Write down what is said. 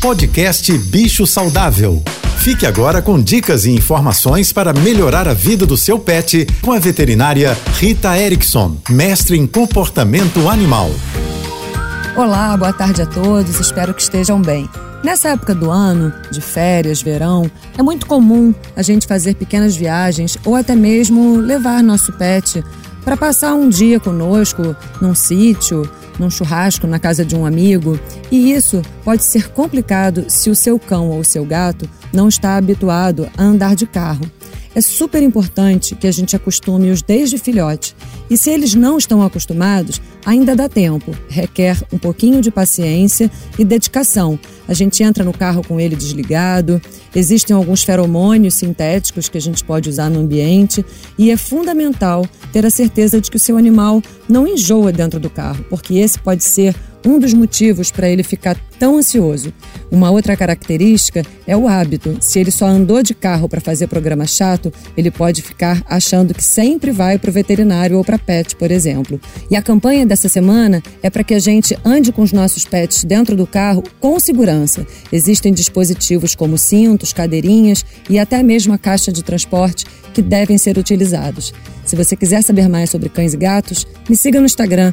Podcast Bicho Saudável. Fique agora com dicas e informações para melhorar a vida do seu pet com a veterinária Rita Erickson, mestre em comportamento animal. Olá, boa tarde a todos, espero que estejam bem. Nessa época do ano, de férias, verão, é muito comum a gente fazer pequenas viagens ou até mesmo levar nosso pet para passar um dia conosco num sítio, num churrasco na casa de um amigo, e isso pode ser complicado se o seu cão ou seu gato não está habituado a andar de carro. É super importante que a gente acostume-os desde filhote. E se eles não estão acostumados, ainda dá tempo. Requer um pouquinho de paciência e dedicação. A gente entra no carro com ele desligado, existem alguns feromônios sintéticos que a gente pode usar no ambiente e é fundamental ter a certeza de que o seu animal não enjoa dentro do carro, porque esse pode ser um dos motivos para ele ficar tão ansioso. Uma outra característica é o hábito. Se ele só andou de carro para fazer programa chato, ele pode ficar achando que sempre vai para o veterinário ou para pet, por exemplo. E a campanha dessa semana é para que a gente ande com os nossos pets dentro do carro com segurança. Existem dispositivos como cintos, cadeirinhas e até mesmo a caixa de transporte que devem ser utilizados. Se você quiser saber mais sobre cães e gatos, me siga no Instagram